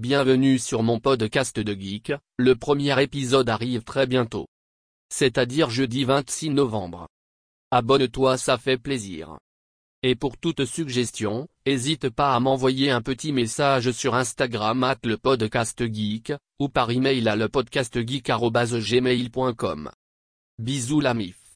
Bienvenue sur mon podcast de geek, le premier épisode arrive très bientôt. C'est-à-dire jeudi 26 novembre. Abonne-toi ça fait plaisir. Et pour toute suggestion, hésite pas à m'envoyer un petit message sur Instagram at le podcast geek, ou par email à lepodcastgeek.gmail.com. Bisous la mif.